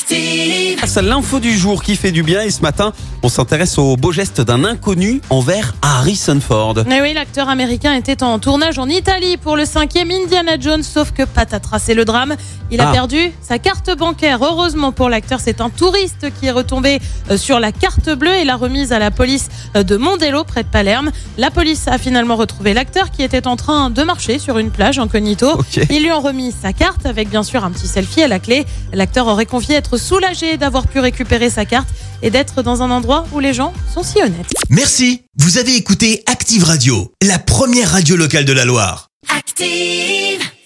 Active. C'est l'info du jour qui fait du bien et ce matin, on s'intéresse au beau geste d'un inconnu envers Harrison Ford. Mais oui, l'acteur américain était en tournage en Italie pour le cinquième Indiana Jones, sauf que patatras, c'est le drame. Il a Ah. perdu sa carte bancaire. Heureusement pour l'acteur, c'est un touriste qui est retombé euh, sur la carte bleue et l'a remise à la police euh, de Mondello, près de Palerme. La police a finalement retrouvé l'acteur qui était en train de marcher sur une plage incognito. Ok. Ils lui ont remis sa carte avec bien sûr un petit selfie à la clé. L'acteur aurait confié être soulagé d'avoir pu récupérer sa carte et d'être dans un endroit où les gens sont si honnêtes. Merci, vous avez écouté Active Radio, la première radio locale de la Loire. Active.